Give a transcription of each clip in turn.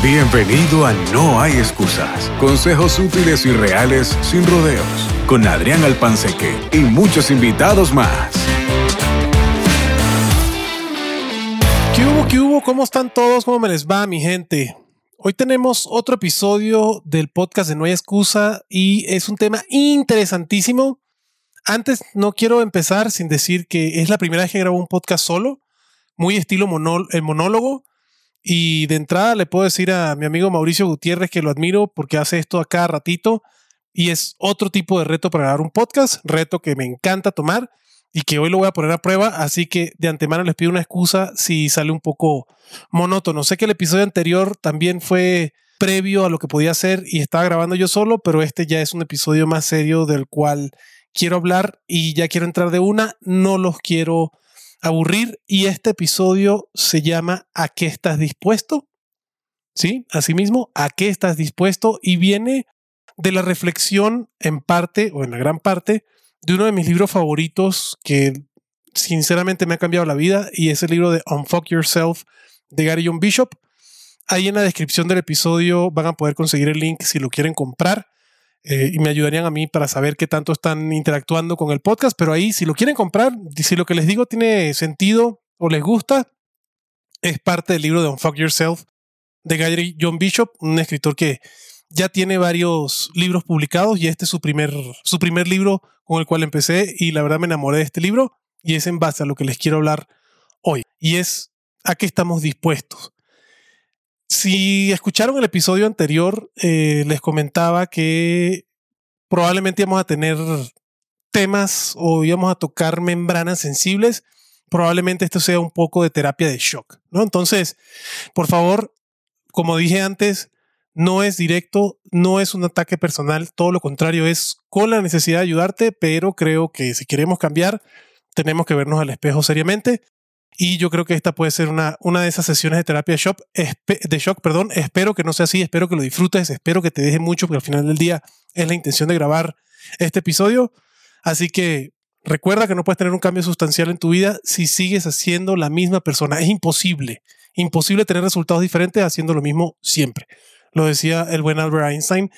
Bienvenido a No hay excusas. Consejos útiles y reales sin rodeos. Con Adrián Alpanseque y muchos invitados más. ¿Qué hubo? ¿Qué hubo? ¿Cómo están todos? ¿Cómo me les va, mi gente? Hoy tenemos otro episodio del podcast de No hay excusa y es un tema interesantísimo. Antes no quiero empezar sin decir que es la primera vez que grabo un podcast solo, muy estilo el monólogo. Y de entrada le puedo decir a mi amigo Mauricio Gutiérrez que lo admiro porque hace esto a cada ratito y es otro tipo de reto para grabar un podcast, reto que me encanta tomar y que hoy lo voy a poner a prueba, así que de antemano les pido una excusa si sale un poco monótono. Sé que el episodio anterior también fue previo a lo que podía hacer y estaba grabando yo solo, pero este ya es un episodio más serio del cual quiero hablar y ya quiero entrar de una, no los quiero aburrir y este episodio se llama ¿A qué estás dispuesto? Sí, asimismo, ¿a qué estás dispuesto? Y viene de la reflexión en parte o en la gran parte de uno de mis libros favoritos que sinceramente me ha cambiado la vida y es el libro de Unfuck Yourself de Gary John Bishop. Ahí en la descripción del episodio van a poder conseguir el link si lo quieren comprar. Eh, y me ayudarían a mí para saber qué tanto están interactuando con el podcast. Pero ahí, si lo quieren comprar, si lo que les digo tiene sentido o les gusta, es parte del libro de Unfuck Yourself de Gary John Bishop, un escritor que ya tiene varios libros publicados y este es su primer, su primer libro con el cual empecé y la verdad me enamoré de este libro y es en base a lo que les quiero hablar hoy y es a qué estamos dispuestos. Si escucharon el episodio anterior, eh, les comentaba que probablemente íbamos a tener temas o íbamos a tocar membranas sensibles. Probablemente esto sea un poco de terapia de shock, ¿no? Entonces, por favor, como dije antes, no es directo, no es un ataque personal, todo lo contrario, es con la necesidad de ayudarte, pero creo que si queremos cambiar, tenemos que vernos al espejo seriamente y yo creo que esta puede ser una, una de esas sesiones de terapia de shock. Perdón. Espero que no sea así, espero que lo disfrutes, espero que te deje mucho, porque al final del día es la intención de grabar este episodio. Así que recuerda que no puedes tener un cambio sustancial en tu vida si sigues haciendo la misma persona. Es imposible, imposible tener resultados diferentes haciendo lo mismo siempre. Lo decía el buen Albert Einstein.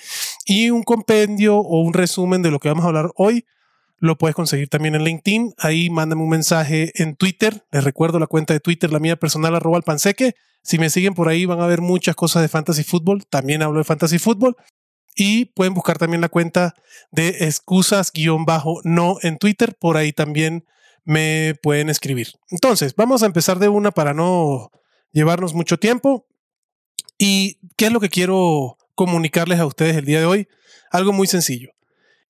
Y un compendio o un resumen de lo que vamos a hablar hoy lo puedes conseguir también en LinkedIn. Ahí mándame un mensaje en Twitter. Les recuerdo la cuenta de Twitter, la mía personal, arroba panseque. Si me siguen por ahí van a ver muchas cosas de fantasy fútbol. También hablo de fantasy fútbol. Y pueden buscar también la cuenta de excusas-no en Twitter. Por ahí también me pueden escribir. Entonces, vamos a empezar de una para no llevarnos mucho tiempo. ¿Y qué es lo que quiero comunicarles a ustedes el día de hoy? Algo muy sencillo.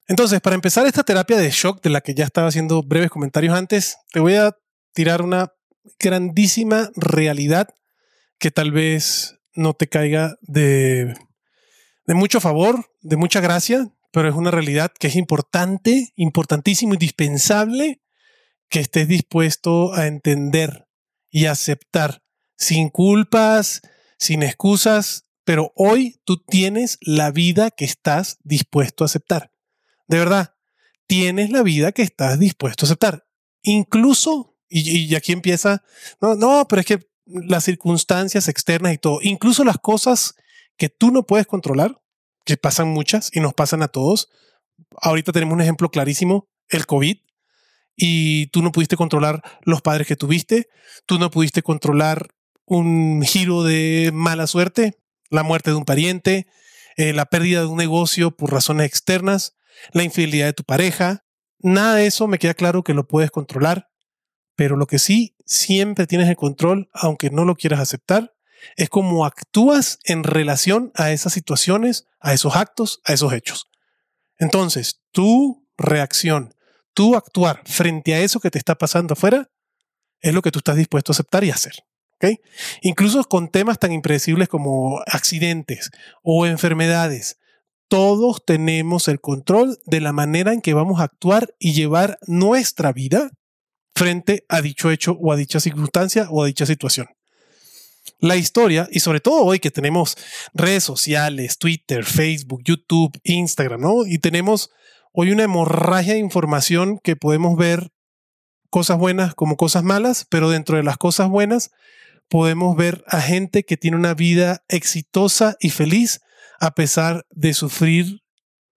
Entonces, para empezar esta terapia de shock de la que ya estaba haciendo breves comentarios antes, te voy a tirar una grandísima realidad que tal vez no te caiga de, de mucho favor, de mucha gracia, pero es una realidad que es importante, importantísimo, indispensable que estés dispuesto a entender y aceptar sin culpas, sin excusas, pero hoy tú tienes la vida que estás dispuesto a aceptar. De verdad, tienes la vida que estás dispuesto a aceptar. Incluso, y, aquí empieza, no, no, pero es que las circunstancias externas y todo, incluso las cosas que tú no puedes controlar, que pasan muchas y nos pasan a todos. Ahorita tenemos un ejemplo clarísimo, el COVID, y tú no pudiste controlar los padres que tuviste, tú no pudiste controlar un giro de mala suerte, la muerte de un pariente, eh, la pérdida de un negocio por razones externas, la infidelidad de tu pareja. Nada de eso me queda claro que lo puedes controlar, pero lo que sí siempre tienes el control, aunque no lo quieras aceptar, es cómo actúas en relación a esas situaciones, a esos actos, a esos hechos. Entonces, tu reacción, tu actuar frente a eso que te está pasando afuera, es lo que tú estás dispuesto a aceptar y hacer. ¿okay? Incluso con temas tan impredecibles como accidentes o enfermedades todos tenemos el control de la manera en que vamos a actuar y llevar nuestra vida frente a dicho hecho o a dicha circunstancia o a dicha situación. La historia, y sobre todo hoy que tenemos redes sociales, Twitter, Facebook, YouTube, Instagram, ¿no? Y tenemos hoy una hemorragia de información que podemos ver cosas buenas como cosas malas, pero dentro de las cosas buenas podemos ver a gente que tiene una vida exitosa y feliz a pesar de sufrir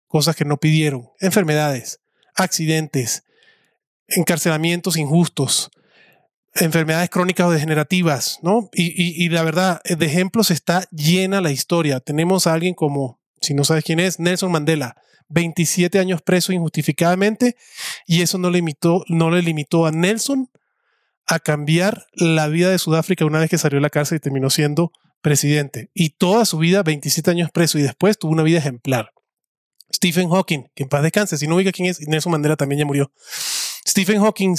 cosas que no pidieron, enfermedades, accidentes, encarcelamientos injustos, enfermedades crónicas o degenerativas, ¿no? Y, la verdad, de ejemplos está llena la historia. Tenemos a alguien como, si no sabes quién es, Nelson Mandela, 27 años preso injustificadamente, y eso no limitó, no le limitó a Nelson a cambiar la vida de Sudáfrica una vez que salió de la cárcel y terminó siendo presidente. Y toda su vida, 27 años preso, y después tuvo una vida ejemplar. Stephen Hawking, que en paz descanse, si no ubica quién es, Nelson Mandela también ya murió. Stephen Hawking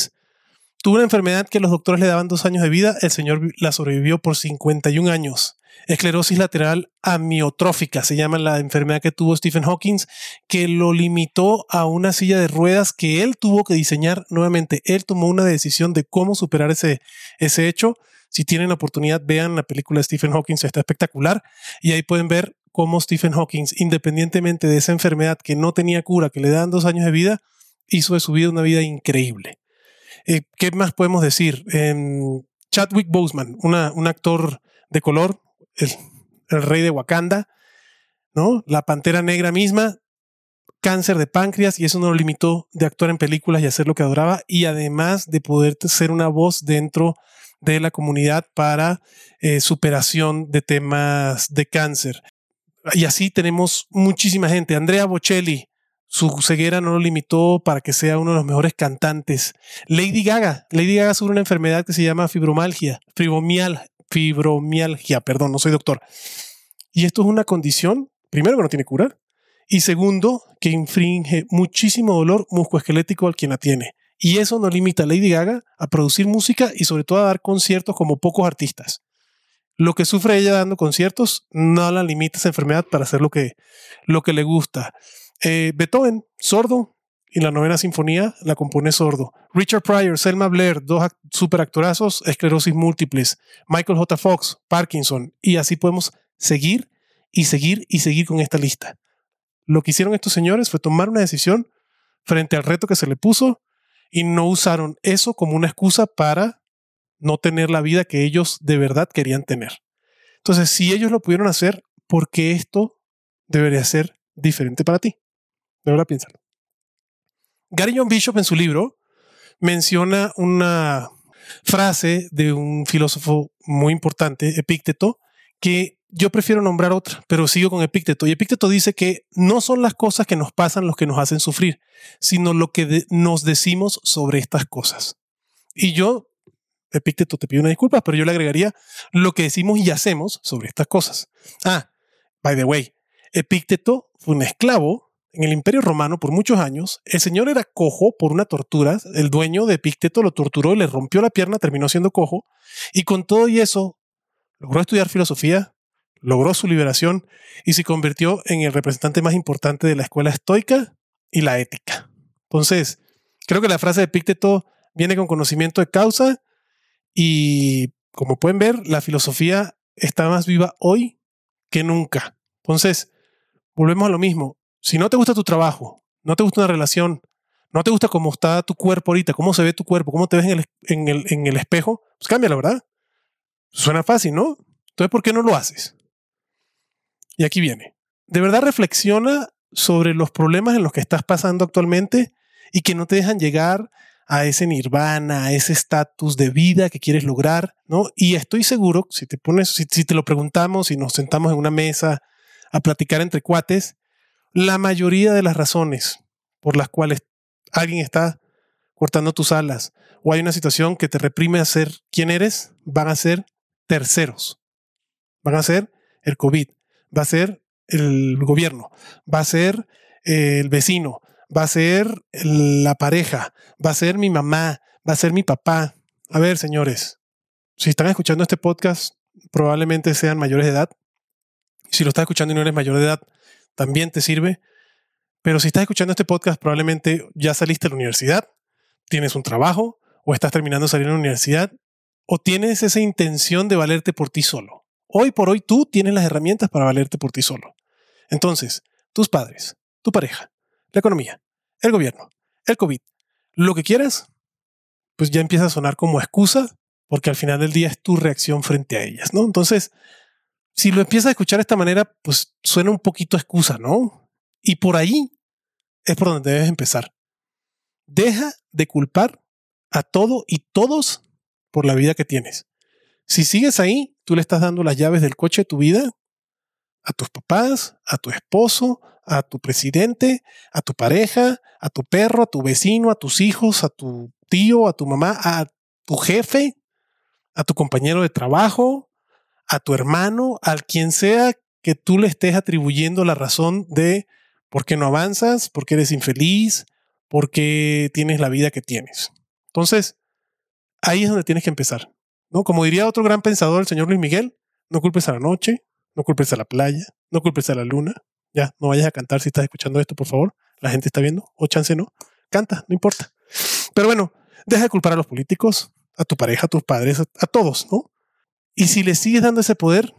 tuvo una enfermedad que los doctores le daban dos años de vida, el señor la sobrevivió por 51 años. Esclerosis lateral amiotrófica se llama la enfermedad que tuvo Stephen Hawking, que lo limitó a una silla de ruedas que él tuvo que diseñar nuevamente. Él tomó una decisión de cómo superar ese, ese hecho. Si tienen la oportunidad, vean la película de Stephen Hawking, está espectacular. Y ahí pueden ver cómo Stephen Hawking, independientemente de esa enfermedad que no tenía cura, que le dan dos años de vida, hizo de su vida una vida increíble. Eh, ¿Qué más podemos decir? Chadwick Boseman, un actor de color, el, rey de Wakanda, ¿no? La pantera negra misma, cáncer de páncreas y eso no lo limitó de actuar en películas y hacer lo que adoraba y además de poder ser una voz dentro de la comunidad para eh, superación de temas de cáncer. Y así tenemos muchísima gente. Andrea Bocelli, su ceguera no lo limitó para que sea uno de los mejores cantantes. Lady Gaga, Lady Gaga sufre una enfermedad que se llama fibromalgia, fibromial, fibromialgia, perdón, no soy doctor. Y esto es una condición, primero que no tiene cura, y segundo, que infringe muchísimo dolor muscoesquelético al quien la tiene. Y eso no limita a Lady Gaga a producir música y sobre todo a dar conciertos como pocos artistas lo que sufre ella dando conciertos no la limita esa enfermedad para hacer lo que, lo que le gusta. Eh, Beethoven, sordo, y la novena sinfonía la compone sordo. Richard Pryor, Selma Blair, dos superactorazos, esclerosis múltiples. Michael J. Fox, Parkinson. Y así podemos seguir y seguir y seguir con esta lista. Lo que hicieron estos señores fue tomar una decisión frente al reto que se le puso y no usaron eso como una excusa para no tener la vida que ellos de verdad querían tener. Entonces, si ellos lo pudieron hacer, ¿por qué esto debería ser diferente para ti? De verdad, piénsalo. Gary John Bishop en su libro menciona una frase de un filósofo muy importante, Epícteto, que yo prefiero nombrar otra, pero sigo con Epícteto. Y Epícteto dice que no son las cosas que nos pasan los que nos hacen sufrir, sino lo que nos decimos sobre estas cosas. Y yo Epícteto te pido una disculpa, pero yo le agregaría lo que decimos y hacemos sobre estas cosas. Ah, by the way, Epícteto fue un esclavo en el Imperio Romano por muchos años. El señor era cojo por una tortura. El dueño de Epícteto lo torturó, le rompió la pierna, terminó siendo cojo. Y con todo y eso, logró estudiar filosofía, logró su liberación y se convirtió en el representante más importante de la escuela estoica y la ética. Entonces, creo que la frase de Epícteto viene con conocimiento de causa y como pueden ver, la filosofía está más viva hoy que nunca. Entonces, volvemos a lo mismo. Si no te gusta tu trabajo, no te gusta una relación, no te gusta cómo está tu cuerpo ahorita, cómo se ve tu cuerpo, cómo te ves en el, en el, en el espejo, pues cambia, la verdad. Suena fácil, ¿no? Entonces, ¿por qué no lo haces? Y aquí viene. De verdad reflexiona sobre los problemas en los que estás pasando actualmente y que no te dejan llegar a ese nirvana, a ese estatus de vida que quieres lograr, ¿no? Y estoy seguro, si te pones, si, te lo preguntamos y nos sentamos en una mesa a platicar entre cuates, la mayoría de las razones por las cuales alguien está cortando tus alas o hay una situación que te reprime a ser quien eres, van a ser terceros. Van a ser el COVID, va a ser el gobierno, va a ser el vecino, va a ser la pareja, va a ser mi mamá, va a ser mi papá. A ver, señores, si están escuchando este podcast, probablemente sean mayores de edad. Si lo estás escuchando y no eres mayor de edad, también te sirve. Pero si estás escuchando este podcast, probablemente ya saliste de la universidad, tienes un trabajo, o estás terminando de salir de la universidad, o tienes esa intención de valerte por ti solo. Hoy por hoy tú tienes las herramientas para valerte por ti solo. Entonces, tus padres, tu pareja, la economía, el gobierno, el COVID, lo que quieras, pues ya empieza a sonar como excusa porque al final del día es tu reacción frente a ellas, ¿no? Entonces, si lo empiezas a escuchar de esta manera, pues suena un poquito excusa, ¿no? Y por ahí es por donde debes empezar. Deja de culpar a todo y todos por la vida que tienes. Si sigues ahí, tú le estás dando las llaves del coche de tu vida a tus papás, a tu esposo, a tu presidente, a tu pareja, a tu perro, a tu vecino, a tus hijos, a tu tío, a tu mamá, a tu jefe, a tu compañero de trabajo, a tu hermano, al quien sea que tú le estés atribuyendo la razón de por qué no avanzas, por qué eres infeliz, por qué tienes la vida que tienes. Entonces, ahí es donde tienes que empezar. ¿No? Como diría otro gran pensador, el señor Luis Miguel, no culpes a la noche, no culpes a la playa, no culpes a la luna. Ya, no vayas a cantar si estás escuchando esto, por favor. La gente está viendo, o chance no. Canta, no importa. Pero bueno, deja de culpar a los políticos, a tu pareja, a tus padres, a, todos, ¿no? Y si le sigues dando ese poder,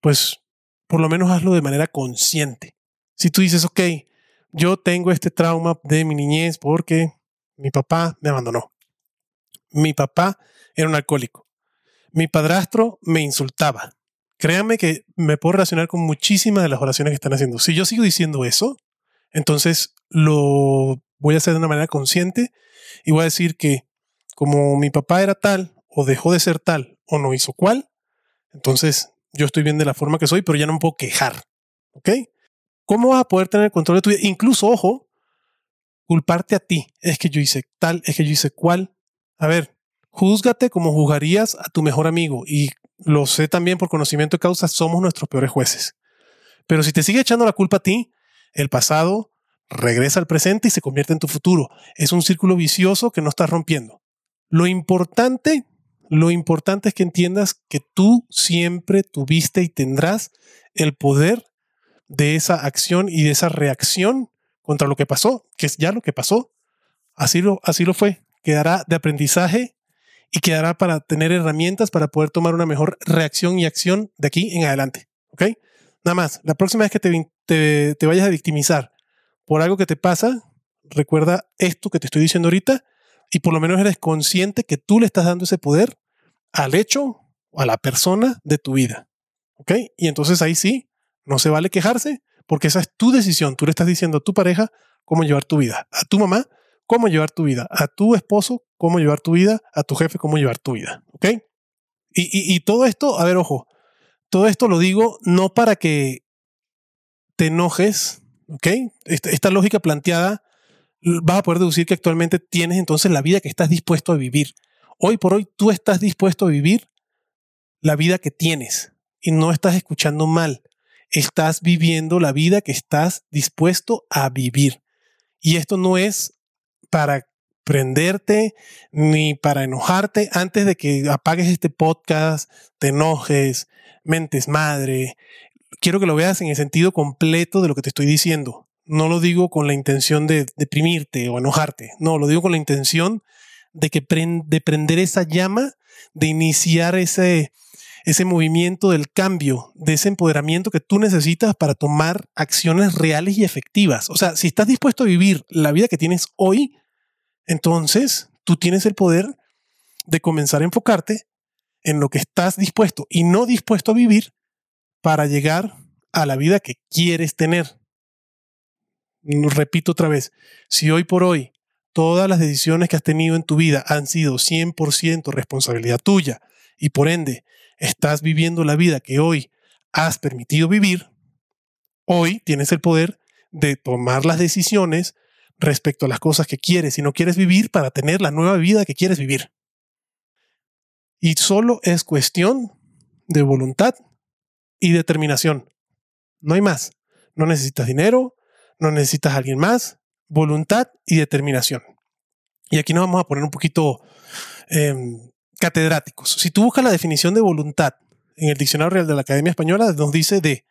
pues por lo menos hazlo de manera consciente. Si tú dices, ok, yo tengo este trauma de mi niñez porque mi papá me abandonó. Mi papá era un alcohólico. Mi padrastro me insultaba. Créanme que me puedo relacionar con muchísimas de las oraciones que están haciendo. Si yo sigo diciendo eso, entonces lo voy a hacer de una manera consciente y voy a decir que como mi papá era tal, o dejó de ser tal, o no hizo cual, entonces yo estoy bien de la forma que soy, pero ya no me puedo quejar. ¿Ok? ¿Cómo vas a poder tener control de tu vida? Incluso, ojo, culparte a ti. Es que yo hice tal, es que yo hice cual. A ver, júzgate como juzgarías a tu mejor amigo. Y lo sé también por conocimiento de causa, somos nuestros peores jueces. Pero si te sigue echando la culpa a ti, el pasado regresa al presente y se convierte en tu futuro. Es un círculo vicioso que no estás rompiendo. Lo importante, lo importante es que entiendas que tú siempre tuviste y tendrás el poder de esa acción y de esa reacción contra lo que pasó, que es ya lo que pasó. Así lo, así lo fue. Quedará de aprendizaje y quedará para tener herramientas para poder tomar una mejor reacción y acción de aquí en adelante. ¿Ok? Nada más, la próxima vez que te, te vayas a victimizar por algo que te pasa, recuerda esto que te estoy diciendo ahorita y por lo menos eres consciente que tú le estás dando ese poder al hecho o a la persona de tu vida. ¿Ok? Y entonces ahí sí, no se vale quejarse porque esa es tu decisión. Tú le estás diciendo a tu pareja cómo llevar tu vida, a tu mamá cómo llevar tu vida, a tu esposo cómo llevar tu vida, a tu jefe cómo llevar tu vida. ¿Ok? Y, todo esto, a ver, ojo, todo esto lo digo no para que te enojes, ¿ok? Esta lógica planteada vas a poder deducir que actualmente tienes entonces la vida que estás dispuesto a vivir. Hoy por hoy tú estás dispuesto a vivir la vida que tienes y no estás escuchando mal. Estás viviendo la vida que estás dispuesto a vivir. Y esto no es para prenderte ni para enojarte antes de que apagues este podcast, te enojes, mentes madre. Quiero que lo veas en el sentido completo de lo que te estoy diciendo no lo digo con la intención de deprimirte o enojarte, no, lo digo con la intención de que de prender esa llama, de iniciar ese, ese movimiento del cambio, de ese empoderamiento que tú necesitas para tomar acciones reales y efectivas. O sea, si estás dispuesto a vivir la vida que tienes hoy, entonces tú tienes el poder de comenzar a enfocarte en lo que estás dispuesto y no dispuesto a vivir para llegar a la vida que quieres tener. Repito otra vez, si hoy por hoy todas las decisiones que has tenido en tu vida han sido 100% responsabilidad tuya y por ende estás viviendo la vida que hoy has permitido vivir, hoy tienes el poder de tomar las decisiones respecto a las cosas que quieres y no quieres vivir para tener la nueva vida que quieres vivir. Y solo es cuestión de voluntad y determinación. No hay más. No necesitas dinero, no necesitas a alguien más, voluntad y determinación. Y aquí nos vamos a poner un poquito em, catedráticos. Si tú buscas la definición de voluntad en el Diccionario Real de la Academia Española, nos dice de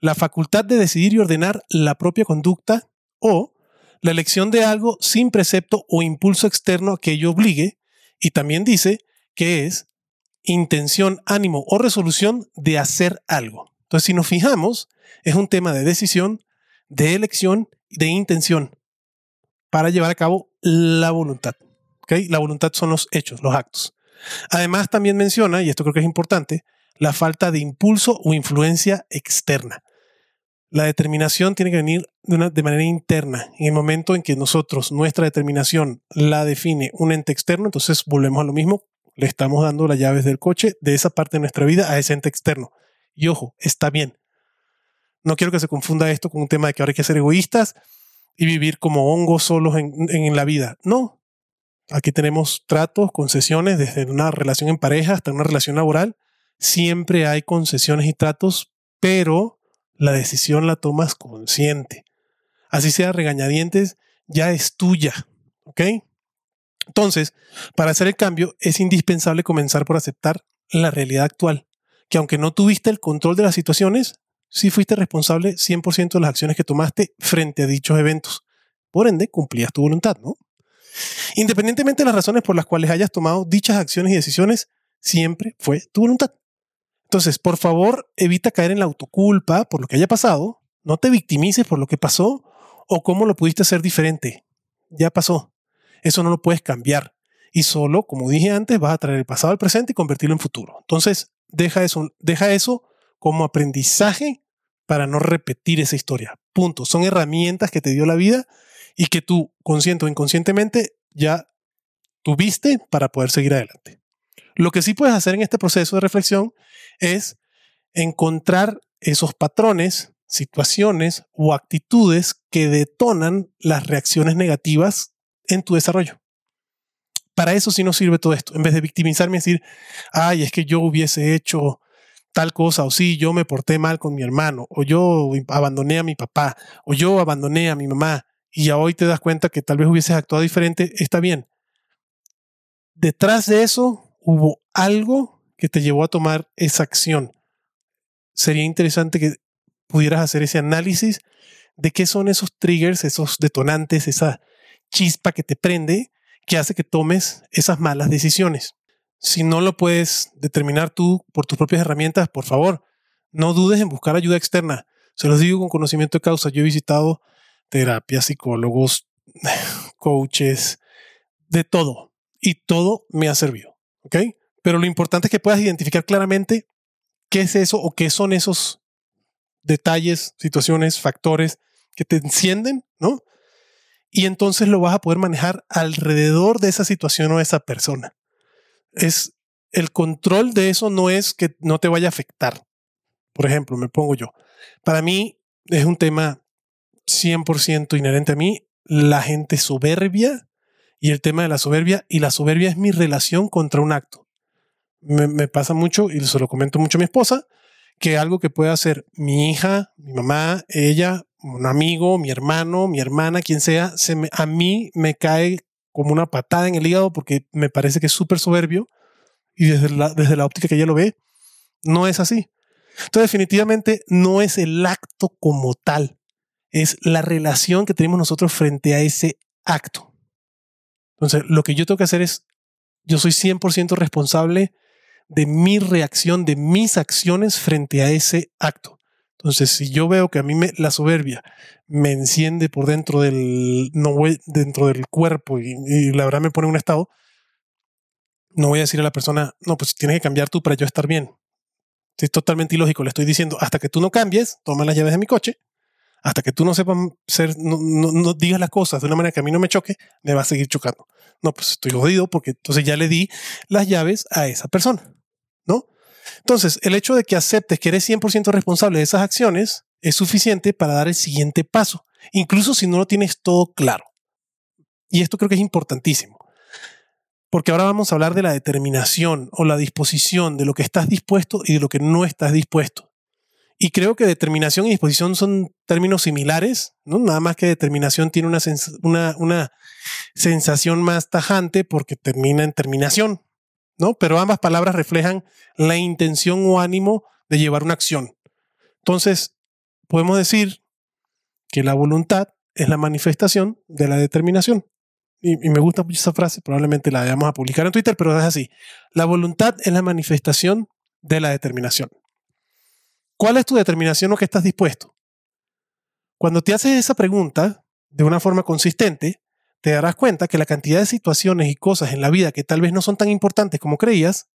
la facultad de decidir y ordenar la propia conducta o la elección de algo sin precepto o impulso externo que ello obligue. Y también dice que es intención, ánimo o resolución de hacer algo. Entonces, si nos fijamos, es un tema de decisión, de elección, de intención para llevar a cabo la voluntad. La voluntad son los hechos, los actos. Además, también menciona, y esto creo que es importante, la falta de impulso o influencia externa. La determinación tiene que venir de, manera interna. En el momento en que nosotros, nuestra determinación la define un ente externo, entonces volvemos a lo mismo, le estamos dando las llaves del coche de esa parte de nuestra vida a ese ente externo. Y ojo, está bien. No quiero que se confunda esto con un tema de que ahora hay que ser egoístas y vivir como hongos solos en la vida. No. Aquí tenemos tratos, concesiones, desde una relación en pareja hasta una relación laboral. Siempre hay concesiones y tratos, pero la decisión la tomas consciente. Así sea regañadientes, ya es tuya. ¿Ok? Entonces, para hacer el cambio es indispensable comenzar por aceptar la realidad actual, que aunque no tuviste el control de las situaciones, sí fuiste responsable 100% de las acciones que tomaste frente a dichos eventos. Por ende, cumplías tu voluntad, ¿no? Independientemente de las razones por las cuales hayas tomado dichas acciones y decisiones, siempre fue tu voluntad. Entonces, por favor, evita caer en la autoculpa por lo que haya pasado, no te victimices por lo que pasó o cómo lo pudiste hacer diferente. Ya pasó. Eso no lo puedes cambiar. Y solo, como dije antes, vas a traer el pasado al presente y convertirlo en futuro. Entonces, deja eso, deja eso como aprendizaje para no repetir esa historia. Punto. Son herramientas que te dio la vida y que tú, consciente o inconscientemente, ya tuviste para poder seguir adelante. Lo que sí puedes hacer en este proceso de reflexión es encontrar esos patrones, situaciones o actitudes que detonan las reacciones negativas en tu desarrollo. Para eso sí nos sirve todo esto. En vez de victimizarme y decir, ay, es que yo hubiese hecho tal cosa, o sí, yo me porté mal con mi hermano, o yo abandoné a mi papá, o yo abandoné a mi mamá, y ya hoy te das cuenta que tal vez hubieses actuado diferente, está bien. Detrás de eso hubo algo que te llevó a tomar esa acción. Sería interesante que pudieras hacer ese análisis de qué son esos triggers, esos detonantes, esa chispa que te prende que hace que tomes esas malas decisiones. Si no lo puedes determinar tú por tus propias herramientas, por favor, no dudes en buscar ayuda externa. Se los digo con conocimiento de causa. Yo he visitado terapias, psicólogos, coaches, de todo. Y todo me ha servido. ¿Ok? Pero lo importante es que puedas identificar claramente qué es eso o qué son esos detalles, situaciones, factores que te encienden, ¿no? y entonces lo vas a poder manejar alrededor de esa situación o de esa persona. Es el control de eso no es que no te vaya a afectar. Por ejemplo, me pongo yo. Para mí es un tema 100% inherente a mí, la gente soberbia y el tema de la soberbia. Y la soberbia es mi relación contra un acto. Me, pasa mucho, y se lo comento mucho a mi esposa, que algo que puede hacer mi hija, mi mamá, ella un amigo, mi hermano, mi hermana, quien sea, se a mí me cae como una patada en el hígado porque me parece que es súper soberbio y desde la, desde la óptica que ella lo ve, no es así. Entonces definitivamente no es el acto como tal, es la relación que tenemos nosotros frente a ese acto. Entonces lo que yo tengo que hacer es, yo soy 100% responsable de mi reacción, de mis acciones frente a ese acto. Entonces, si yo veo que a mí me, la soberbia me enciende por dentro del, no dentro del cuerpo y, la verdad me pone en un estado, no voy a decir a la persona, no, pues tienes que cambiar tú para yo estar bien. Es totalmente ilógico. Le estoy diciendo, hasta que tú no cambies, toma las llaves de mi coche, hasta que tú no sepas ser, no, digas las cosas de una manera que a mí no me choque, me va a seguir chocando. No, pues estoy jodido porque entonces ya le di las llaves a esa persona, ¿no? Entonces, el hecho de que aceptes que eres 100% responsable de esas acciones es suficiente para dar el siguiente paso, incluso si no lo tienes todo claro. Y esto creo que es importantísimo, porque ahora vamos a hablar de la determinación o la disposición de lo que estás dispuesto y de lo que no estás dispuesto. Y creo que determinación y disposición son términos similares, ¿no? Nada más que determinación tiene una, una, sensación más tajante porque termina en terminación, ¿no? Pero ambas palabras reflejan la intención o ánimo de llevar una acción. Entonces, podemos decir que la voluntad es la manifestación de la determinación. Y, me gusta mucho esa frase, probablemente la vayamos a publicar en Twitter, pero es así. La voluntad es la manifestación de la determinación. ¿Cuál es tu determinación o qué estás dispuesto? Cuando te haces esa pregunta de una forma consistente, te darás cuenta que la cantidad de situaciones y cosas en la vida que tal vez no son tan importantes como creías,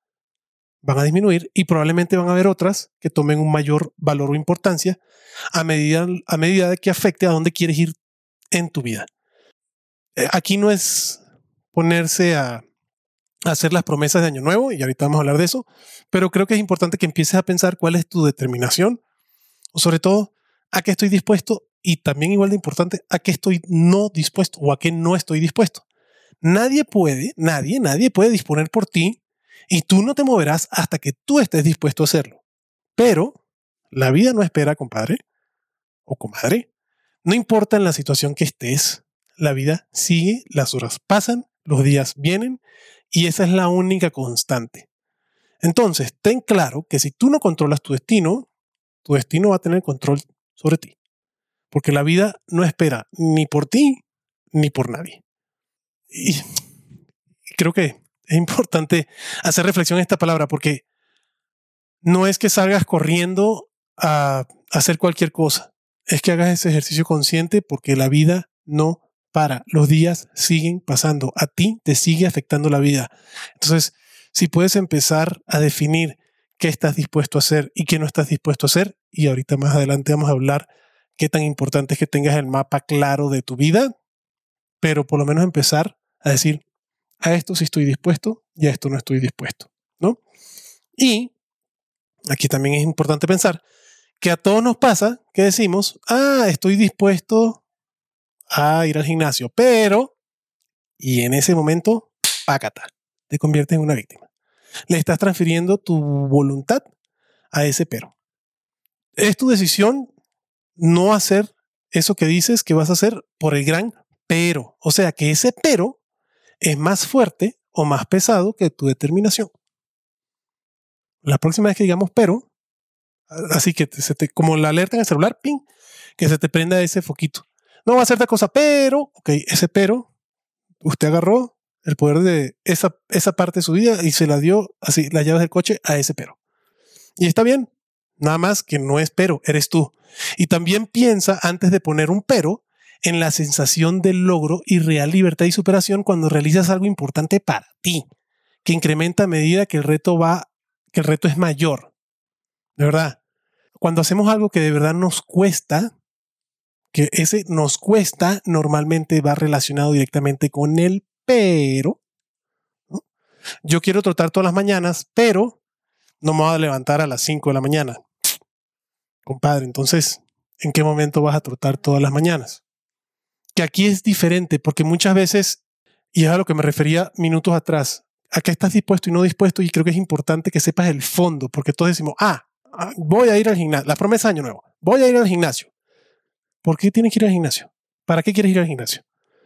van a disminuir y probablemente van a haber otras que tomen un mayor valor o importancia a medida, a medida de que afecte a dónde quieres ir en tu vida. Eh, aquí no es ponerse a, hacer las promesas de Año Nuevo, y ahorita vamos a hablar de eso, pero creo que es importante que empieces a pensar cuál es tu determinación, o sobre todo, a qué estoy dispuesto, y también igual de importante, a qué estoy no dispuesto o a qué no estoy dispuesto. Nadie puede, nadie, nadie puede disponer por ti y tú no te moverás hasta que tú estés dispuesto a hacerlo. Pero la vida no espera, compadre o comadre. No importa en la situación que estés, la vida sigue, las horas pasan, los días vienen y esa es la única constante. Entonces, ten claro que si tú no controlas tu destino, tu destino va a tener control sobre ti. Porque la vida no espera ni por ti ni por nadie. Y creo que es importante hacer reflexión en esta palabra porque no es que salgas corriendo a hacer cualquier cosa, es que hagas ese ejercicio consciente porque la vida no para, los días siguen pasando, a ti te sigue afectando la vida. Entonces, si puedes empezar a definir qué estás dispuesto a hacer y qué no estás dispuesto a hacer, y ahorita más adelante vamos a hablar qué tan importante es que tengas el mapa claro de tu vida, pero por lo menos empezar a decir, a esto sí estoy dispuesto y a esto no estoy dispuesto, ¿no? Y aquí también es importante pensar que a todos nos pasa que decimos, ah, estoy dispuesto a ir al gimnasio, pero, y en ese momento, pácata, te conviertes en una víctima. Le estás transfiriendo tu voluntad a ese pero. Es tu decisión no hacer eso que dices que vas a hacer por el gran pero. O sea que ese pero es más fuerte o más pesado que tu determinación. La próxima vez que digamos pero, así que se te, como la alerta en el celular, ping, que se te prenda ese foquito. No va a ser esta cosa, pero, ok, ese pero, usted agarró el poder de esa, esa parte de su vida y se la dio así, las llaves del coche a ese pero. Y está bien, nada más que no es pero, eres tú. Y también piensa antes de poner un pero en la sensación del logro y real libertad y superación cuando realizas algo importante para ti, que incrementa a medida que el reto va, que el reto es mayor. De verdad, cuando hacemos algo que de verdad nos cuesta, que ese nos cuesta normalmente va relacionado directamente con el pero. Yo quiero trotar todas las mañanas, pero no me voy a levantar a las 5 de la mañana. Compadre, entonces, ¿en qué momento vas a trotar todas las mañanas? que aquí es diferente, porque muchas veces, y es a lo que me refería minutos atrás, a qué estás dispuesto y no dispuesto, y creo que es importante que sepas el fondo, porque todos decimos, ah, ah, voy a ir al gimnasio, la promesa de año nuevo, voy a ir al gimnasio. ¿Por qué tienes que ir al gimnasio? ¿Para qué quieres ir al gimnasio?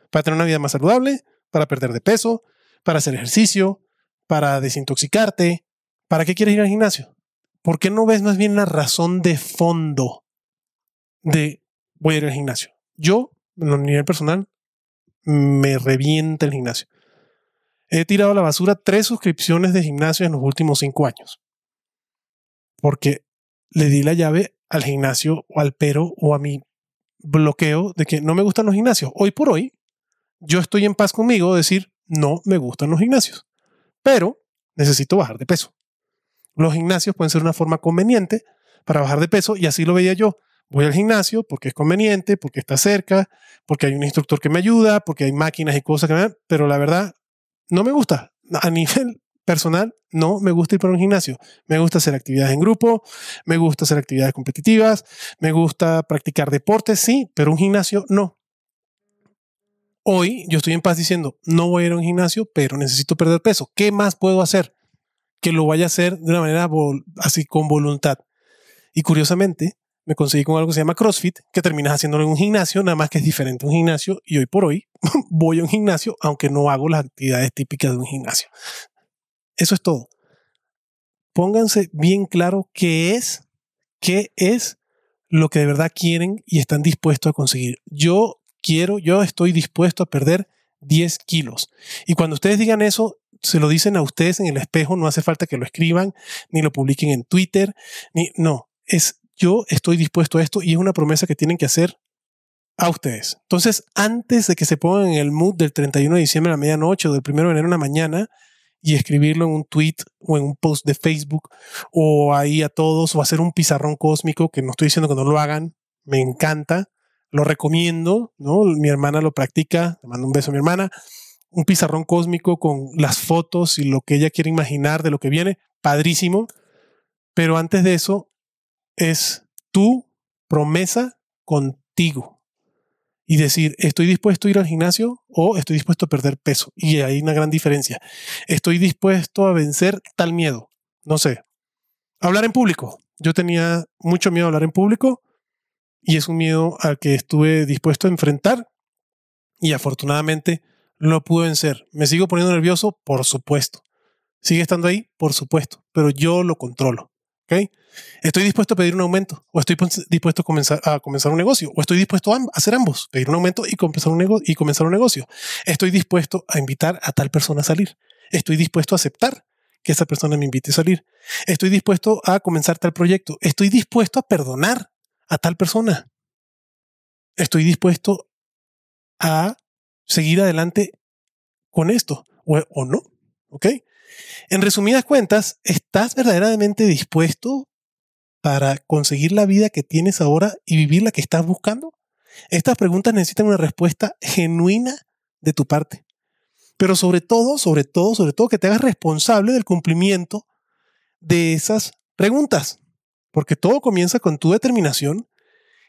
¿Para tener una vida más saludable? ¿Para perder de peso? ¿Para hacer ejercicio? ¿Para desintoxicarte? ¿Para qué quieres ir al gimnasio? ¿Por qué no ves más bien la razón de fondo de voy a ir al gimnasio? Yo a nivel personal, me revienta el gimnasio. He tirado a la basura tres suscripciones de gimnasio en los últimos cinco años. Porque le di la llave al gimnasio o al pero o a mi bloqueo de que no me gustan los gimnasios. Hoy por hoy, yo estoy en paz conmigo de decir, no me gustan los gimnasios, pero necesito bajar de peso. Los gimnasios pueden ser una forma conveniente para bajar de peso y así lo veía yo voy al gimnasio porque es conveniente, porque está cerca, porque hay un instructor que me ayuda, porque hay máquinas y cosas que me dan, pero la verdad no me gusta. A nivel personal, no me gusta ir para un gimnasio. Me gusta hacer actividades en grupo, me gusta hacer actividades competitivas, me gusta practicar deportes, sí, pero un gimnasio no. Hoy yo estoy en paz diciendo, no voy a ir a un gimnasio, pero necesito perder peso. ¿Qué más puedo hacer? Que lo vaya a hacer de una manera así con voluntad. Y curiosamente, me conseguí con algo que se llama CrossFit, que terminas haciéndolo en un gimnasio, nada más que es diferente a un gimnasio. Y hoy por hoy voy a un gimnasio, aunque no hago las actividades típicas de un gimnasio. Eso es todo. Pónganse bien claro qué es, qué es lo que de verdad quieren y están dispuestos a conseguir. Yo quiero, yo estoy dispuesto a perder 10 kilos. Y cuando ustedes digan eso, se lo dicen a ustedes en el espejo, no hace falta que lo escriban, ni lo publiquen en Twitter, ni no, es yo estoy dispuesto a esto y es una promesa que tienen que hacer a ustedes. Entonces, antes de que se pongan en el mood del 31 de diciembre a la medianoche o del 1 de enero en la mañana y escribirlo en un tweet o en un post de Facebook o ahí a todos o hacer un pizarrón cósmico, que no estoy diciendo que no lo hagan, me encanta, lo recomiendo, ¿no? Mi hermana lo practica, le mando un beso a mi hermana, un pizarrón cósmico con las fotos y lo que ella quiere imaginar de lo que viene, padrísimo, pero antes de eso es tu promesa contigo y decir, estoy dispuesto a ir al gimnasio o estoy dispuesto a perder peso. Y hay una gran diferencia. Estoy dispuesto a vencer tal miedo. No sé. Hablar en público. Yo tenía mucho miedo a hablar en público y es un miedo al que estuve dispuesto a enfrentar y afortunadamente lo pude vencer. ¿Me sigo poniendo nervioso? Por supuesto. ¿Sigue estando ahí? Por supuesto. Pero yo lo controlo. Estoy dispuesto a pedir un aumento o estoy dispuesto a comenzar, un negocio o estoy dispuesto a hacer ambos, pedir un aumento y comenzar un, y comenzar un negocio. Estoy dispuesto a invitar a tal persona a salir. Estoy dispuesto a aceptar que esa persona me invite a salir. Estoy dispuesto a comenzar tal proyecto. Estoy dispuesto a perdonar a tal persona. Estoy dispuesto a seguir adelante con esto o, o no. ¿Ok? En resumidas cuentas, ¿estás verdaderamente dispuesto para conseguir la vida que tienes ahora y vivir la que estás buscando? Estas preguntas necesitan una respuesta genuina de tu parte. Pero sobre todo, sobre todo, sobre todo que te hagas responsable del cumplimiento de esas preguntas. Porque todo comienza con tu determinación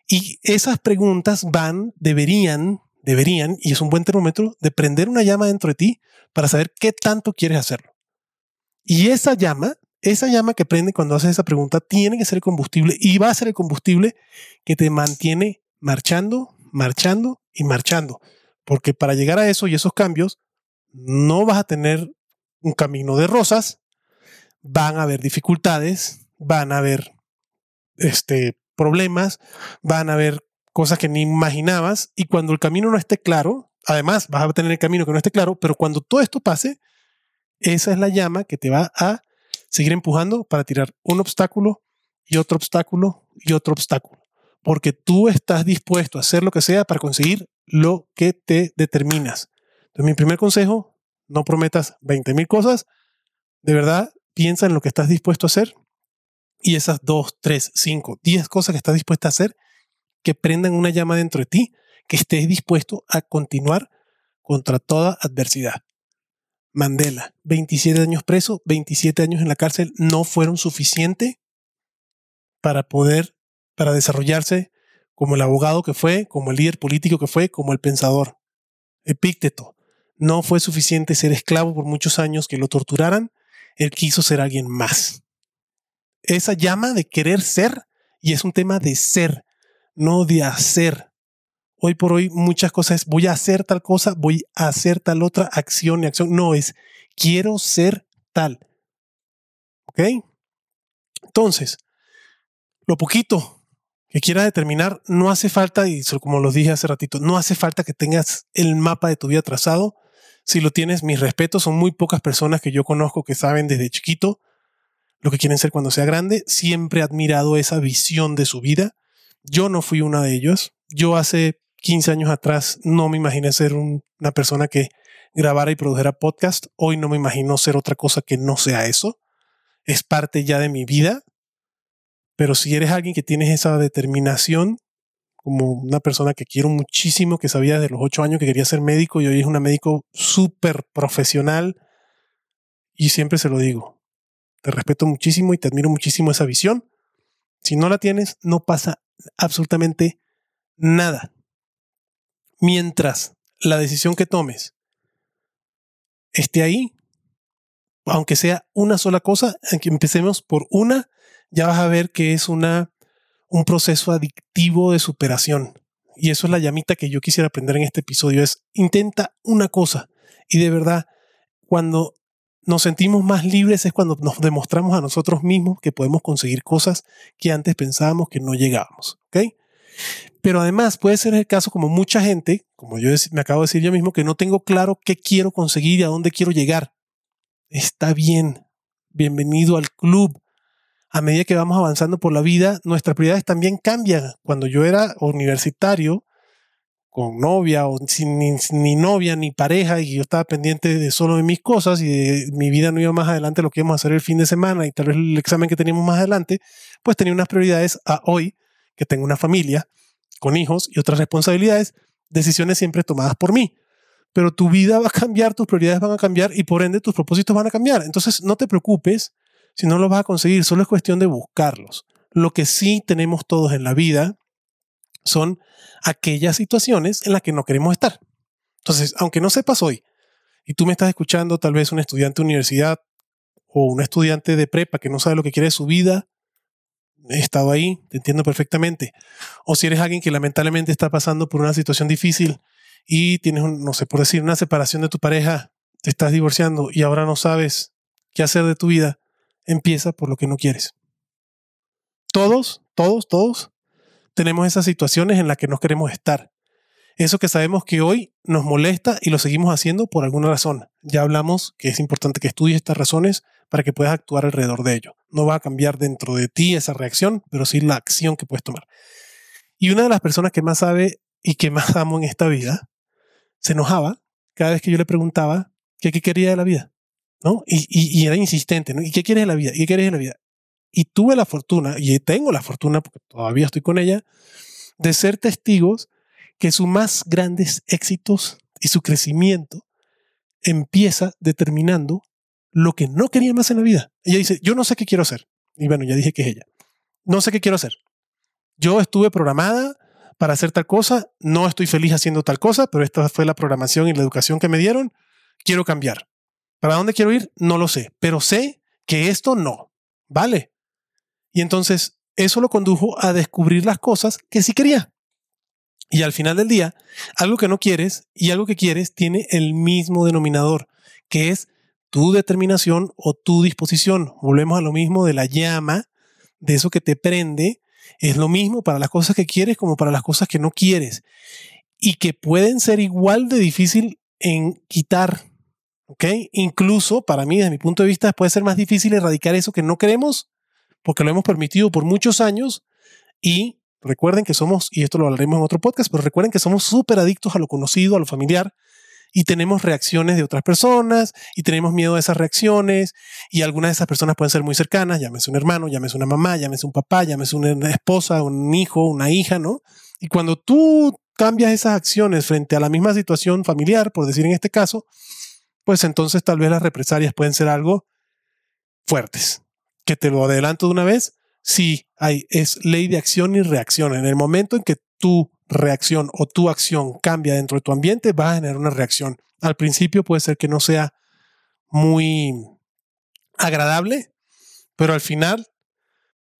y esas preguntas van, deberían, deberían, y es un buen termómetro, de prender una llama dentro de ti para saber qué tanto quieres hacerlo. Y esa llama, esa llama que prende cuando haces esa pregunta, tiene que ser el combustible y va a ser el combustible que te mantiene marchando, marchando y marchando. Porque para llegar a eso y esos cambios, no vas a tener un camino de rosas, van a haber dificultades, van a haber este, problemas, van a haber cosas que ni imaginabas y cuando el camino no esté claro, además vas a tener el camino que no esté claro, pero cuando todo esto pase, esa es la llama que te va a seguir empujando para tirar un obstáculo y otro obstáculo y otro obstáculo. Porque tú estás dispuesto a hacer lo que sea para conseguir lo que te determinas. Entonces, mi primer consejo, no prometas 20 mil cosas. De verdad, piensa en lo que estás dispuesto a hacer y esas dos, tres, cinco, diez cosas que estás dispuesta a hacer que prendan una llama dentro de ti, que estés dispuesto a continuar contra toda adversidad. Mandela, 27 años preso, 27 años en la cárcel, no fueron suficientes para poder, para desarrollarse como el abogado que fue, como el líder político que fue, como el pensador. Epícteto, no fue suficiente ser esclavo por muchos años que lo torturaran, él quiso ser alguien más. Esa llama de querer ser, y es un tema de ser, no de hacer hoy por hoy muchas cosas voy a hacer tal cosa, voy a hacer tal otra acción y acción. No es quiero ser tal. ¿Ok? Entonces, lo poquito que quieras determinar, no hace falta, y como lo dije hace ratito, no hace falta que tengas el mapa de tu vida trazado. Si lo tienes, mis respetos, son muy pocas personas que yo conozco que saben desde chiquito lo que quieren ser cuando sea grande. Siempre he admirado esa visión de su vida. Yo no fui una de ellos. Yo hace 15 años atrás no me imaginé ser una persona que grabara y produjera podcast. Hoy no me imagino ser otra cosa que no sea eso. Es parte ya de mi vida. Pero si eres alguien que tienes esa determinación, como una persona que quiero muchísimo, que sabía desde los 8 años que quería ser médico y hoy es una médico súper profesional, y siempre se lo digo, te respeto muchísimo y te admiro muchísimo esa visión. Si no la tienes, no pasa absolutamente nada mientras la decisión que tomes esté ahí, aunque sea una sola cosa, aunque empecemos por una, ya vas a ver que es una, un proceso adictivo de superación. Y eso es la llamita que yo quisiera aprender en este episodio, es intenta una cosa. Y de verdad, cuando nos sentimos más libres es cuando nos demostramos a nosotros mismos que podemos conseguir cosas que antes pensábamos que no llegábamos. ¿ok? Pero además puede ser el caso como mucha gente, como yo me acabo de decir yo mismo, que no tengo claro qué quiero conseguir y a dónde quiero llegar. Está bien. Bienvenido al club. A medida que vamos avanzando por la vida, nuestras prioridades también cambian. Cuando yo era universitario, con novia o sin ni, novia ni pareja y yo estaba pendiente de solo de mis cosas y de mi vida no iba más adelante lo que íbamos a hacer el fin de semana y tal vez el examen que teníamos más adelante, pues tenía unas prioridades a hoy que tengo una familia con hijos y otras responsabilidades, decisiones siempre tomadas por mí. Pero tu vida va a cambiar, tus prioridades van a cambiar y por ende tus propósitos van a cambiar. Entonces no te preocupes si no los vas a conseguir, solo es cuestión de buscarlos. Lo que sí tenemos todos en la vida son aquellas situaciones en las que no queremos estar. Entonces, aunque no sepas hoy, y tú me estás escuchando, tal vez un estudiante de universidad o un estudiante de prepa que no sabe lo que quiere de su vida, he estado ahí, te entiendo perfectamente. O si eres alguien que lamentablemente está pasando por una situación difícil y tienes, no sé, por decir, una separación de tu pareja, te estás divorciando y ahora no sabes qué hacer de tu vida, empieza por lo que no quieres. Todos, todos, todos tenemos esas situaciones en las que no queremos estar. Eso que sabemos que hoy nos molesta y lo seguimos haciendo por alguna razón. Ya hablamos que es importante que estudies estas razones para que puedas actuar alrededor de ello. No va a cambiar dentro de ti esa reacción, pero sí la acción que puedes tomar. Y una de las personas que más sabe y que más amo en esta vida se enojaba cada vez que yo le preguntaba qué, quería de la vida. ¿no? Y, era insistente. ¿Y qué quieres de la vida? ¿Y qué quieres de la vida? Y tuve la fortuna, y tengo la fortuna, porque todavía estoy con ella, de ser testigos que sus más grandes éxitos y su crecimiento empieza determinando lo que no quería más en la vida. Ella dice, yo no sé qué quiero hacer. Y bueno, ya dije que es ella. No sé qué quiero hacer. Yo estuve programada para hacer tal cosa, no estoy feliz haciendo tal cosa, pero esta fue la programación y la educación que me dieron. Quiero cambiar. ¿Para dónde quiero ir? No lo sé, pero sé que esto no. Vale, y entonces eso lo condujo a descubrir las cosas que sí quería. Y al final del día, algo que no quieres y algo que quieres tiene el mismo denominador, que es tu determinación o tu disposición. Volvemos a lo mismo de la llama, de eso que te prende. Es lo mismo para las cosas que quieres como para las cosas que no quieres. Y que pueden ser igual de difícil en quitar. ¿Ok? Incluso para mí, desde mi punto de vista, puede ser más difícil erradicar eso que no queremos porque lo hemos permitido por muchos años y recuerden que somos, y esto lo hablaremos en otro podcast, pero recuerden que somos súper adictos a lo conocido, a lo familiar, y tenemos reacciones de otras personas y tenemos miedo a esas reacciones y algunas de esas personas pueden ser muy cercanas, llámese un hermano, llámese una mamá, llámese un papá, llámese una esposa, un hijo, una hija, ¿no? Y cuando tú cambias esas acciones frente a la misma situación familiar, por decir en este caso, pues entonces tal vez las represalias pueden ser algo fuertes que te lo adelanto de una vez, sí hay, es ley de acción y reacción. En el momento en que tu reacción o tu acción cambia dentro de tu ambiente, va a generar una reacción. Al principio puede ser que no sea muy agradable, pero al final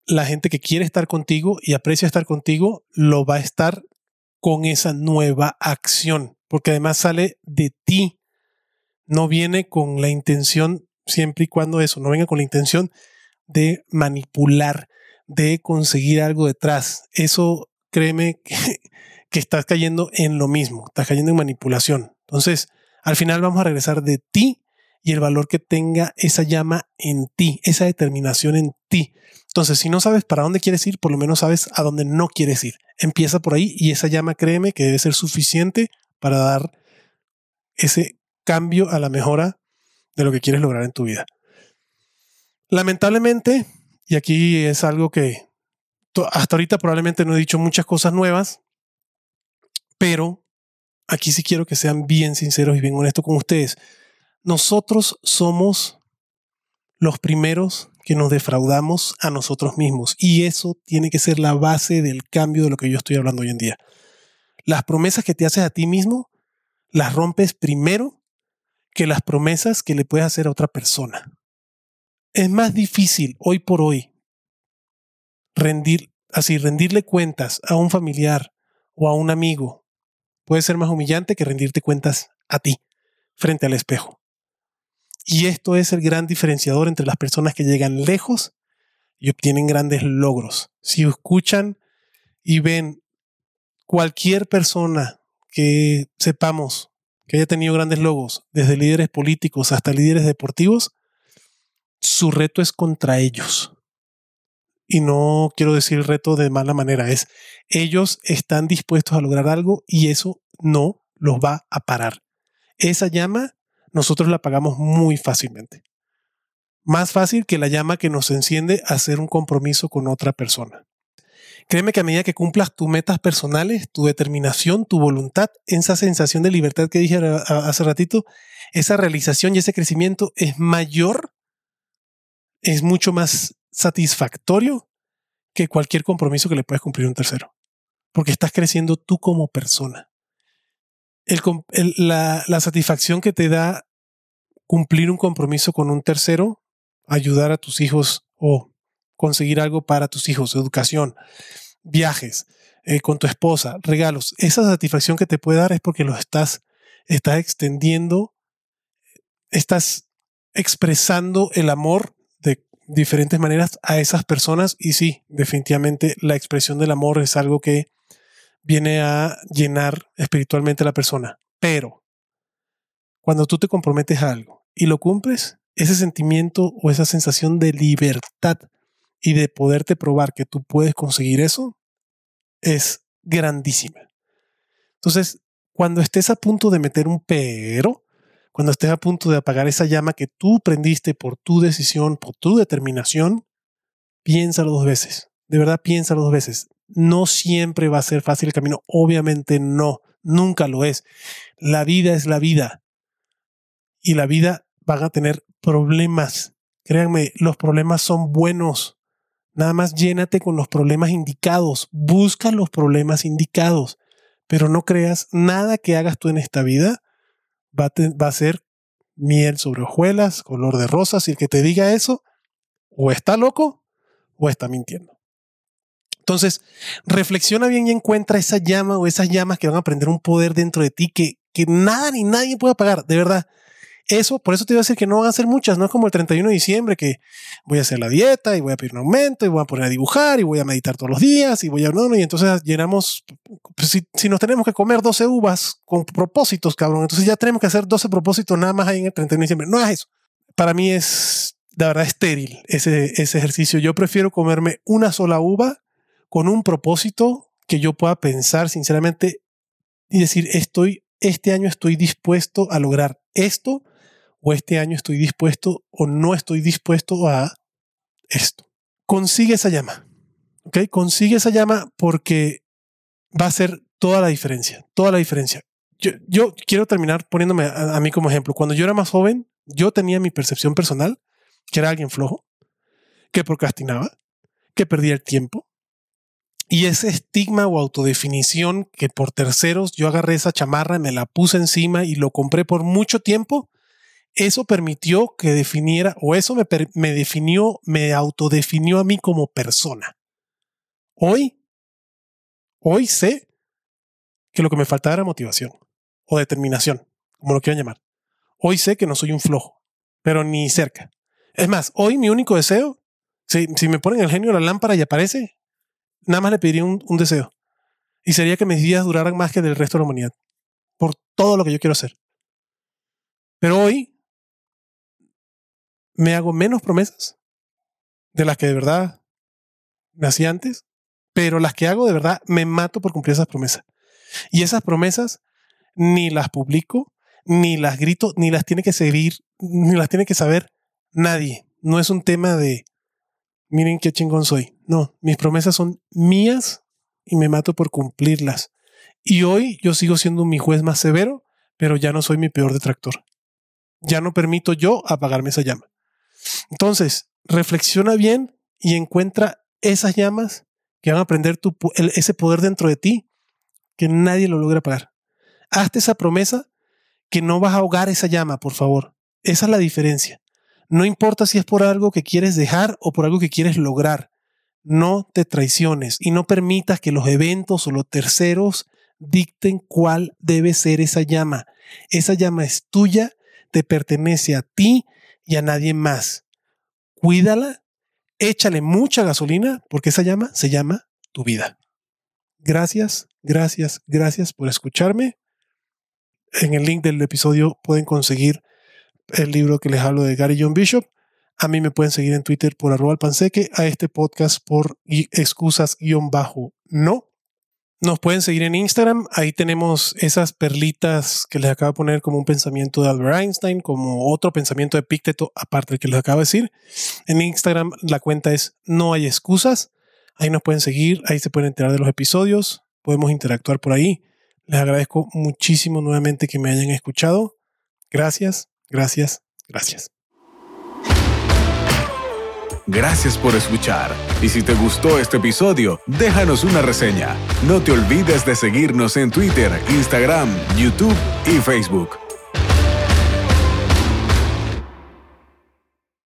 la gente que quiere estar contigo y aprecia estar contigo lo va a estar con esa nueva acción, porque además sale de ti, no viene con la intención, siempre y cuando eso, no venga con la intención de manipular, de conseguir algo detrás. Eso, créeme, que, estás cayendo en lo mismo, estás cayendo en manipulación. Entonces, al final vamos a regresar de ti y el valor que tenga esa llama en ti, esa determinación en ti. Entonces, si no sabes para dónde quieres ir, por lo menos sabes a dónde no quieres ir. Empieza por ahí y esa llama, créeme, que debe ser suficiente para dar ese cambio a la mejora de lo que quieres lograr en tu vida. Lamentablemente, y aquí es algo que hasta ahorita probablemente no he dicho muchas cosas nuevas, pero aquí sí quiero que sean bien sinceros y bien honestos con ustedes. Nosotros somos los primeros que nos defraudamos a nosotros mismos y eso tiene que ser la base del cambio de lo que yo estoy hablando hoy en día. Las promesas que te haces a ti mismo las rompes primero que las promesas que le puedes hacer a otra persona es más difícil hoy por hoy rendir, así, rendirle cuentas a un familiar o a un amigo. Puede ser más humillante que rendirte cuentas a ti frente al espejo. Y esto es el gran diferenciador entre las personas que llegan lejos y obtienen grandes logros. Si escuchan y ven cualquier persona que sepamos que haya tenido grandes logros, desde líderes políticos hasta líderes deportivos, su reto es contra ellos. Y no quiero decir reto de mala manera, es ellos están dispuestos a lograr algo y eso no los va a parar. Esa llama nosotros la apagamos muy fácilmente. Más fácil que la llama que nos enciende hacer un compromiso con otra persona. Créeme que a medida que cumplas tus metas personales, tu determinación, tu voluntad, esa sensación de libertad que dije hace ratito, esa realización y ese crecimiento es mayor, es mucho más satisfactorio que cualquier compromiso que le puedas cumplir a un tercero. Porque estás creciendo tú como persona. la, satisfacción que te da cumplir un compromiso con un tercero, ayudar a tus hijos o conseguir algo para tus hijos, educación, viajes, eh, con tu esposa, regalos. Esa satisfacción que te puede dar es porque lo estás, estás extendiendo, estás expresando el amor diferentes maneras a esas personas y sí, definitivamente la expresión del amor es algo que viene a llenar espiritualmente a la persona. Pero cuando tú te comprometes a algo y lo cumples, ese sentimiento o esa sensación de libertad y de poderte probar que tú puedes conseguir eso es grandísima. Entonces, cuando estés a punto de meter un pero, cuando estés a punto de apagar esa llama que tú prendiste por tu decisión, por tu determinación, piénsalo dos veces. De verdad, piénsalo dos veces. No siempre va a ser fácil el camino. Obviamente no, nunca lo es. La vida es la vida. Y la vida van a tener problemas. Créanme, los problemas son buenos. Nada más llénate con los problemas indicados, busca los problemas indicados, pero no creas nada que hagas tú en esta vida va a, ser miel sobre hojuelas, color de rosas, y el que te diga eso, o está loco o está mintiendo. Entonces, reflexiona bien y encuentra esa llama o esas llamas que van a prender un poder dentro de ti que, que nada ni nadie puede apagar. De verdad, eso, por eso te iba a decir que no van a ser muchas, no es como el 31 de diciembre que voy a hacer la dieta y voy a pedir un aumento y voy a poner a dibujar y voy a meditar todos los días y voy a... No, y entonces llenamos, pues, si, si, nos tenemos que comer 12 uvas con propósitos, cabrón, entonces ya tenemos que hacer 12 propósitos nada más ahí en el 31 de diciembre. No es eso. Para mí es, de verdad, estéril ese, ese ejercicio. Yo prefiero comerme una sola uva con un propósito que yo pueda pensar sinceramente y decir, estoy, este año estoy dispuesto a lograr esto o este año estoy dispuesto o no estoy dispuesto a esto. Consigue esa llama, ¿ok? Consigue esa llama porque va a ser toda la diferencia, toda la diferencia. Yo, quiero terminar poniéndome a, a, mí como ejemplo. Cuando yo era más joven, yo tenía mi percepción personal, que era alguien flojo, que procrastinaba, que perdía el tiempo. Y ese estigma o autodefinición que por terceros yo agarré esa chamarra, me la puse encima y lo compré por mucho tiempo, eso permitió que definiera, o eso me, me definió, me autodefinió a mí como persona. Hoy, hoy sé que lo que me faltaba era motivación o determinación, como lo quieran llamar. Hoy sé que no soy un flojo, pero ni cerca. Es más, hoy mi único deseo, si, si me ponen el genio de la lámpara y aparece, nada más le pediría un, un deseo. Y sería que mis días duraran más que del resto de la humanidad. Por todo lo que yo quiero hacer. Pero hoy me hago menos promesas de las que de verdad me hacía antes, pero las que hago de verdad me mato por cumplir esas promesas. Y esas promesas ni las publico, ni las grito, ni las tiene que seguir, ni las tiene que saber nadie. No es un tema de, miren qué chingón soy. No, mis promesas son mías y me mato por cumplirlas. Y hoy yo sigo siendo mi juez más severo, pero ya no soy mi peor detractor. Ya no permito yo apagarme esa llama. Entonces, reflexiona bien y encuentra esas llamas que van a prender ese poder dentro de ti que nadie lo logra parar. Hazte esa promesa que no vas a ahogar esa llama, por favor. Esa es la diferencia. No importa si es por algo que quieres dejar o por algo que quieres lograr. No te traiciones y no permitas que los eventos o los terceros dicten cuál debe ser esa llama. Esa llama es tuya, te pertenece a ti y a nadie más. Cuídala, échale mucha gasolina porque esa llama se llama tu vida. Gracias, gracias, gracias por escucharme. En el link del episodio pueden conseguir el libro que les hablo de Gary John Bishop. A mí me pueden seguir en Twitter por arroba panseque, a este podcast por excusas-no. Nos pueden seguir en Instagram. Ahí tenemos esas perlitas que les acabo de poner como un pensamiento de Albert Einstein, como otro pensamiento de Epicteto, aparte del que les acabo de decir. En Instagram la cuenta es No hay excusas. Ahí nos pueden seguir, ahí se pueden enterar de los episodios, podemos interactuar por ahí. Les agradezco muchísimo nuevamente que me hayan escuchado. Gracias, gracias, gracias. Gracias por escuchar. Y si te gustó este episodio, déjanos una reseña. No te olvides de seguirnos en Twitter, Instagram, YouTube y Facebook.